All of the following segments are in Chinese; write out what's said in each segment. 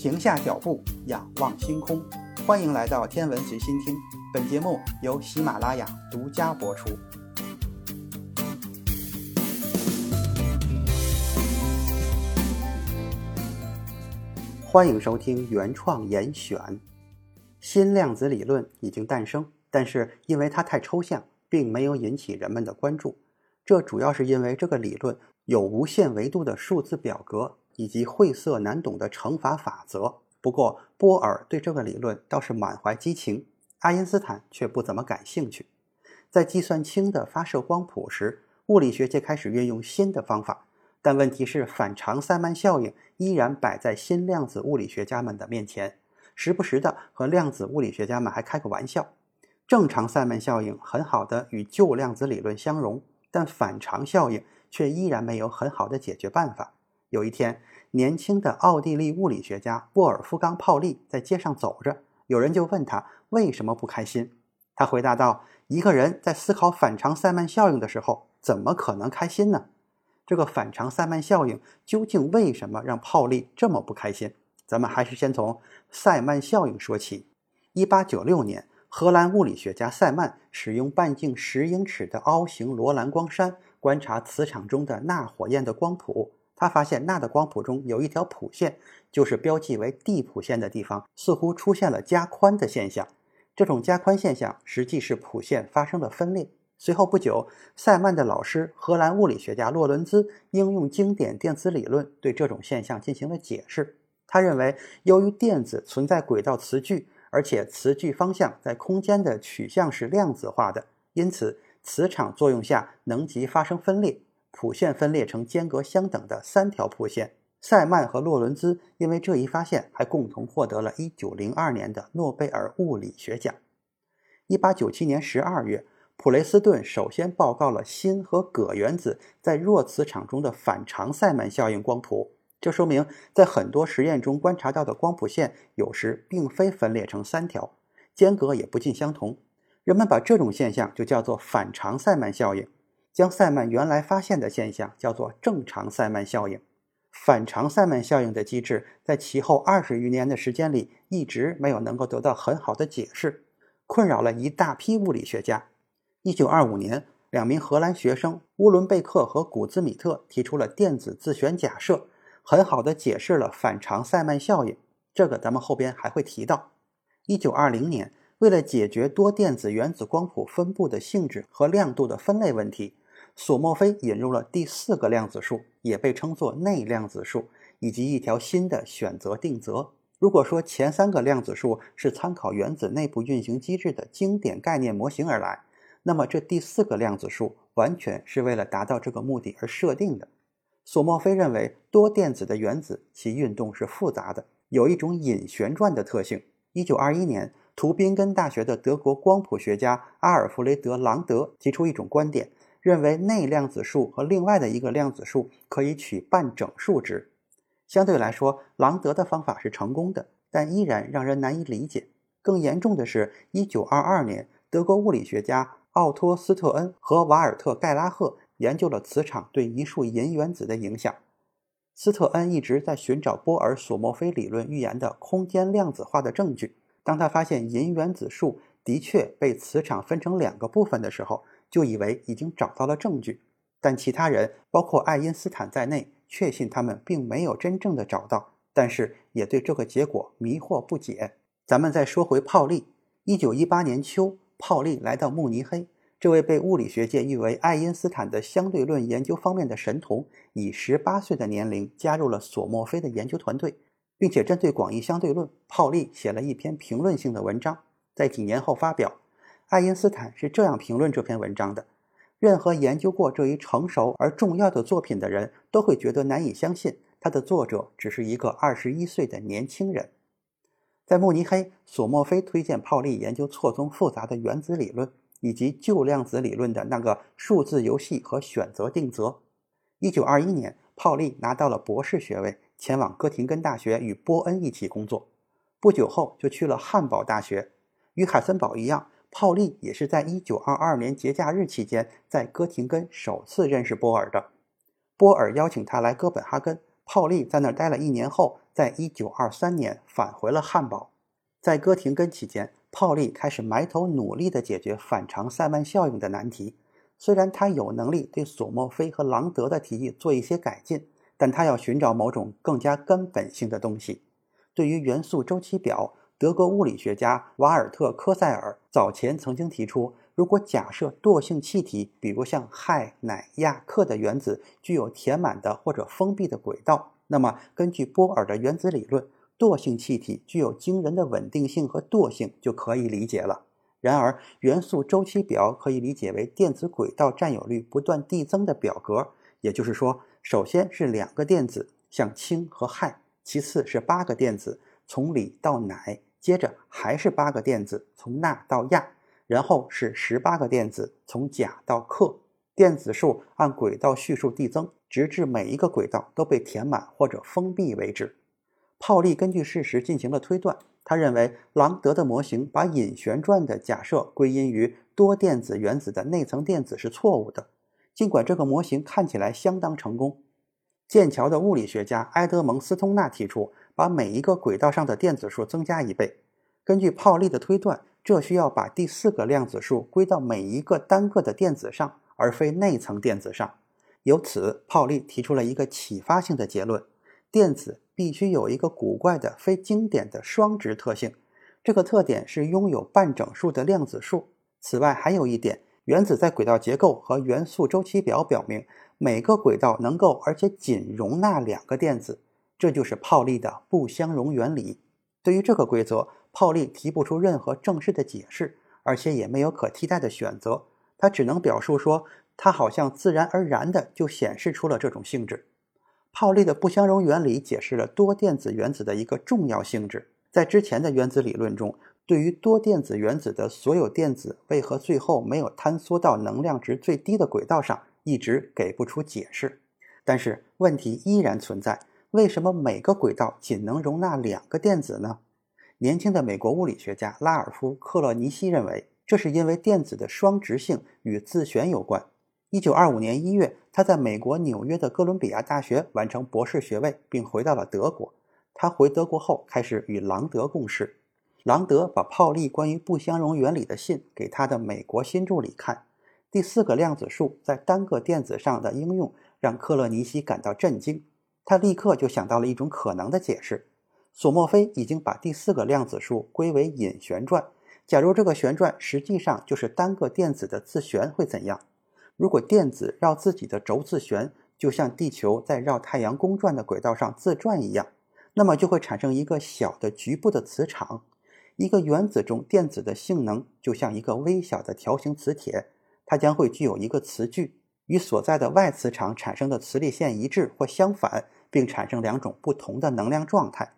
停下脚步，仰望星空。欢迎来到天文随心听，本节目由喜马拉雅独家播出。欢迎收听原创严选。新量子理论已经诞生，但是因为它太抽象，并没有引起人们的关注。这主要是因为这个理论有无限维度的数字表格。以及晦涩难懂的乘法法则。不过，波尔对这个理论倒是满怀激情，爱因斯坦却不怎么感兴趣。在计算氢的发射光谱时，物理学界开始运用新的方法，但问题是反常塞曼效应依然摆在新量子物理学家们的面前，时不时的和量子物理学家们还开个玩笑。正常塞曼效应很好的与旧量子理论相融，但反常效应却依然没有很好的解决办法。有一天，年轻的奥地利物理学家沃尔夫冈·泡利在街上走着，有人就问他为什么不开心。他回答道：“一个人在思考反常塞曼效应的时候，怎么可能开心呢？”这个反常塞曼效应究竟为什么让泡利这么不开心？咱们还是先从塞曼效应说起。1896年，荷兰物理学家塞曼使用半径十英尺的凹形罗兰光栅观察磁场中的钠火焰的光谱。他发现钠的光谱中有一条谱线，就是标记为 D 谱线的地方，似乎出现了加宽的现象。这种加宽现象实际是谱线发生了分裂。随后不久，塞曼的老师荷兰物理学家洛伦兹应用经典电磁理论对这种现象进行了解释。他认为，由于电子存在轨道磁矩，而且磁矩方向在空间的取向是量子化的，因此磁场作用下能级发生分裂。谱线分裂成间隔相等的三条谱线。塞曼和洛伦兹因为这一发现，还共同获得了1902年的诺贝尔物理学奖。1897年12月，普雷斯顿首先报告了锌和铬原子在弱磁场中的反常塞曼效应光谱。这说明，在很多实验中观察到的光谱线有时并非分裂成三条，间隔也不尽相同。人们把这种现象就叫做反常塞曼效应。将塞曼原来发现的现象叫做正常塞曼效应，反常塞曼效应的机制在其后二十余年的时间里一直没有能够得到很好的解释，困扰了一大批物理学家。一九二五年，两名荷兰学生乌伦贝克和古兹米特提出了电子自旋假设，很好的解释了反常塞曼效应。这个咱们后边还会提到。一九二零年，为了解决多电子原子光谱分布的性质和亮度的分类问题。索莫菲引入了第四个量子数，也被称作内量子数，以及一条新的选择定则。如果说前三个量子数是参考原子内部运行机制的经典概念模型而来，那么这第四个量子数完全是为了达到这个目的而设定的。索莫菲认为，多电子的原子其运动是复杂的，有一种隐旋转的特性。一九二一年，图宾根大学的德国光谱学家阿尔弗雷德·朗德提出一种观点。认为内量子数和另外的一个量子数可以取半整数值。相对来说，朗德的方法是成功的，但依然让人难以理解。更严重的是，1922年，德国物理学家奥托·斯特恩和瓦尔特·盖拉赫研究了磁场对一束银原子的影响。斯特恩一直在寻找波尔索莫菲理论预言的空间量子化的证据。当他发现银原子数的确被磁场分成两个部分的时候，就以为已经找到了证据，但其他人，包括爱因斯坦在内，确信他们并没有真正的找到，但是也对这个结果迷惑不解。咱们再说回泡利，一九一八年秋，泡利来到慕尼黑，这位被物理学界誉为爱因斯坦的相对论研究方面的神童，以十八岁的年龄加入了索莫菲的研究团队，并且针对广义相对论，泡利写了一篇评论性的文章，在几年后发表。爱因斯坦是这样评论这篇文章的：任何研究过这一成熟而重要的作品的人都会觉得难以相信，他的作者只是一个二十一岁的年轻人。在慕尼黑，索莫菲推荐泡利研究错综复杂的原子理论以及旧量子理论的那个数字游戏和选择定则。一九二一年，泡利拿到了博士学位，前往哥廷根大学与波恩一起工作。不久后，就去了汉堡大学，与海森堡一样。泡利也是在1922年节假日期间在哥廷根首次认识波尔的。波尔邀请他来哥本哈根，泡利在那儿待了一年后，在一九二三年返回了汉堡。在哥廷根期间，泡利开始埋头努力地解决反常塞曼效应的难题。虽然他有能力对索莫菲和朗德的提议做一些改进，但他要寻找某种更加根本性的东西。对于元素周期表，德国物理学家瓦尔特·科塞尔早前曾经提出，如果假设惰性气体，比如像氦、氖、氩、氪的原子具有填满的或者封闭的轨道，那么根据波尔的原子理论，惰性气体具有惊人的稳定性和惰性就可以理解了。然而，元素周期表可以理解为电子轨道占有率不断递增的表格，也就是说，首先是两个电子，像氢和氦，其次是八个电子，从锂到氖。接着还是八个电子从钠到氩，然后是十八个电子从钾到氪，电子数按轨道序数递增，直至每一个轨道都被填满或者封闭为止。泡利根据事实进行了推断，他认为朗德的模型把隐旋转的假设归因于多电子原子的内层电子是错误的，尽管这个模型看起来相当成功。剑桥的物理学家埃德蒙·斯通纳提出，把每一个轨道上的电子数增加一倍。根据泡利的推断，这需要把第四个量子数归到每一个单个的电子上，而非内层电子上。由此，泡利提出了一个启发性的结论：电子必须有一个古怪的、非经典的双值特性。这个特点是拥有半整数的量子数。此外，还有一点，原子在轨道结构和元素周期表表明。每个轨道能够而且仅容纳两个电子，这就是泡利的不相容原理。对于这个规则，泡利提不出任何正式的解释，而且也没有可替代的选择。他只能表述说，它好像自然而然的就显示出了这种性质。泡利的不相容原理解释了多电子原子的一个重要性质。在之前的原子理论中，对于多电子原子的所有电子为何最后没有坍缩到能量值最低的轨道上。一直给不出解释，但是问题依然存在：为什么每个轨道仅能容纳两个电子呢？年轻的美国物理学家拉尔夫·克洛尼西认为，这是因为电子的双值性与自旋有关。1925年1月，他在美国纽约的哥伦比亚大学完成博士学位，并回到了德国。他回德国后，开始与朗德共事。朗德把泡利关于不相容原理的信给他的美国新助理看。第四个量子数在单个电子上的应用让克洛尼西感到震惊，他立刻就想到了一种可能的解释：索莫菲已经把第四个量子数归为隐旋转。假如这个旋转实际上就是单个电子的自旋，会怎样？如果电子绕自己的轴自旋，就像地球在绕太阳公转的轨道上自转一样，那么就会产生一个小的局部的磁场。一个原子中电子的性能就像一个微小的条形磁铁。它将会具有一个磁矩，与所在的外磁场产生的磁力线一致或相反，并产生两种不同的能量状态。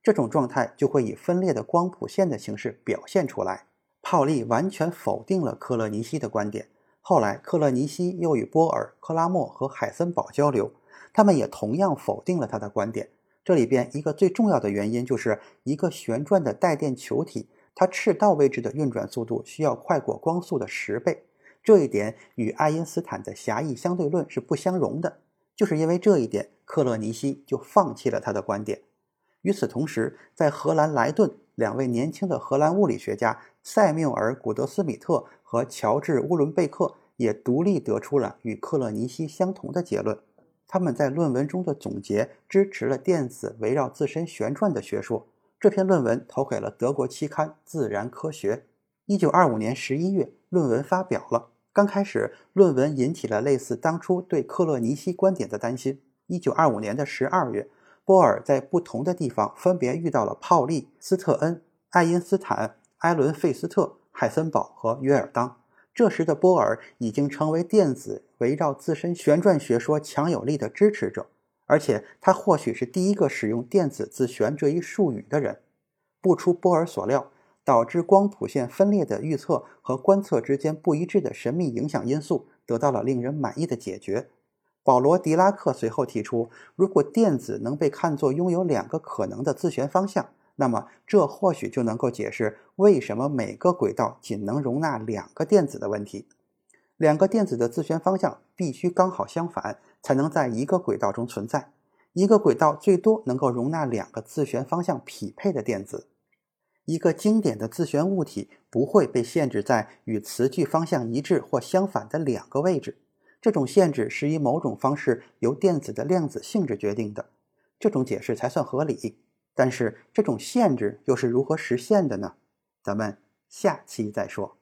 这种状态就会以分裂的光谱线的形式表现出来。泡利完全否定了克勒尼西的观点。后来，克勒尼西又与波尔、克拉默和海森堡交流，他们也同样否定了他的观点。这里边一个最重要的原因就是一个旋转的带电球体，它赤道位置的运转速度需要快过光速的十倍。这一点与爱因斯坦的狭义相对论是不相容的。就是因为这一点，克勒尼西就放弃了他的观点。与此同时，在荷兰莱顿，两位年轻的荷兰物理学家塞缪尔·古德斯米特和乔治·乌伦贝克也独立得出了与克勒尼西相同的结论。他们在论文中的总结支持了电子围绕自身旋转的学说。这篇论文投给了德国期刊《自然科学》。一九二五年十一月，论文发表了。刚开始，论文引起了类似当初对克勒尼西观点的担心。一九二五年的十二月，波尔在不同的地方分别遇到了泡利、斯特恩、爱因斯坦、埃伦费斯特、海森堡和约尔当。这时的波尔已经成为电子围绕自身旋转学说强有力的支持者，而且他或许是第一个使用电子自旋这一术语的人。不出波尔所料。导致光谱线分裂的预测和观测之间不一致的神秘影响因素得到了令人满意的解决。保罗·狄拉克随后提出，如果电子能被看作拥有两个可能的自旋方向，那么这或许就能够解释为什么每个轨道仅能容纳两个电子的问题。两个电子的自旋方向必须刚好相反，才能在一个轨道中存在。一个轨道最多能够容纳两个自旋方向匹配的电子。一个经典的自旋物体不会被限制在与磁矩方向一致或相反的两个位置。这种限制是以某种方式由电子的量子性质决定的。这种解释才算合理。但是这种限制又是如何实现的呢？咱们下期再说。